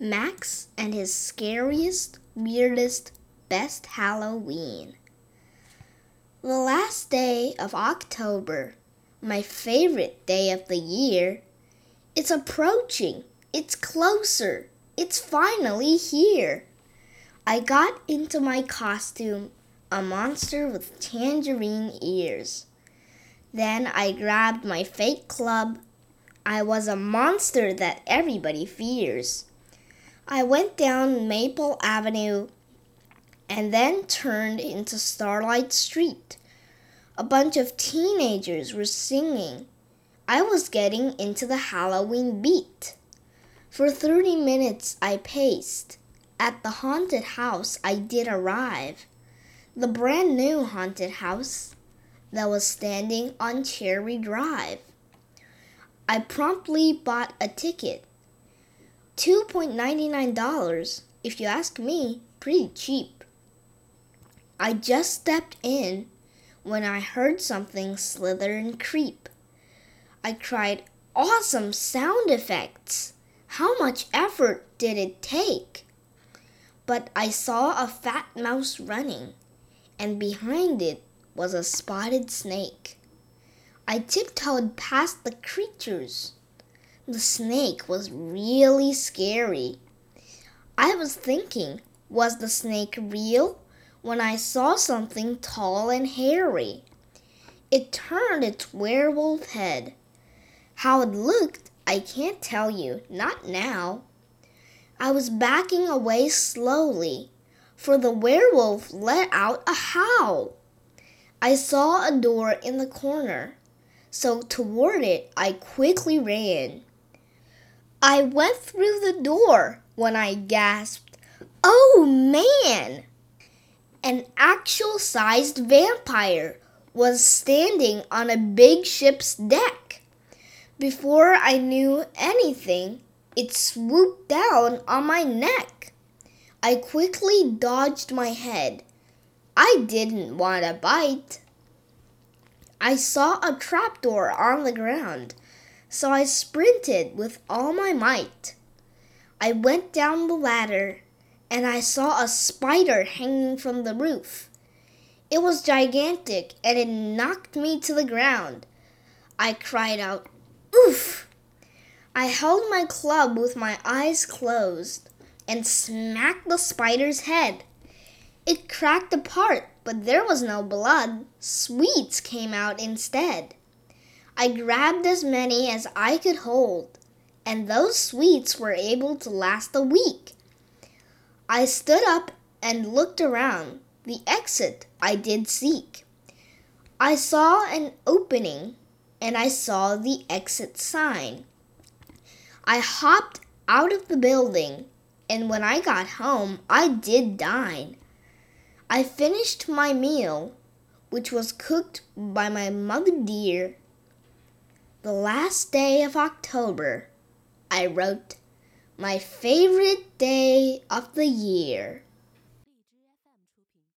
Max and his scariest, weirdest, best Halloween. The last day of October, my favorite day of the year, it's approaching. It's closer. It's finally here. I got into my costume, a monster with tangerine ears. Then I grabbed my fake club. I was a monster that everybody fears. I went down Maple Avenue and then turned into Starlight Street. A bunch of teenagers were singing. I was getting into the Halloween beat. For 30 minutes I paced. At the haunted house I did arrive. The brand new haunted house that was standing on Cherry Drive. I promptly bought a ticket $2.99, if you ask me, pretty cheap. I just stepped in when I heard something slither and creep. I cried, Awesome sound effects! How much effort did it take? But I saw a fat mouse running, and behind it was a spotted snake. I tiptoed past the creatures the snake was really scary. I was thinking, was the snake real? When I saw something tall and hairy. It turned its werewolf head. How it looked, I can't tell you, not now. I was backing away slowly, for the werewolf let out a howl. I saw a door in the corner, so toward it I quickly ran. I went through the door when I gasped, Oh man! An actual sized vampire was standing on a big ship's deck. Before I knew anything, it swooped down on my neck. I quickly dodged my head. I didn't want a bite. I saw a trapdoor on the ground so I sprinted with all my might. I went down the ladder and I saw a spider hanging from the roof. It was gigantic and it knocked me to the ground. I cried out, Oof! I held my club with my eyes closed and smacked the spider's head. It cracked apart, but there was no blood. Sweets came out instead. I grabbed as many as I could hold, and those sweets were able to last a week. I stood up and looked around. The exit I did seek. I saw an opening and I saw the exit sign. I hopped out of the building, and when I got home, I did dine. I finished my meal, which was cooked by my mother dear the last day of October, I wrote, My favorite day of the year.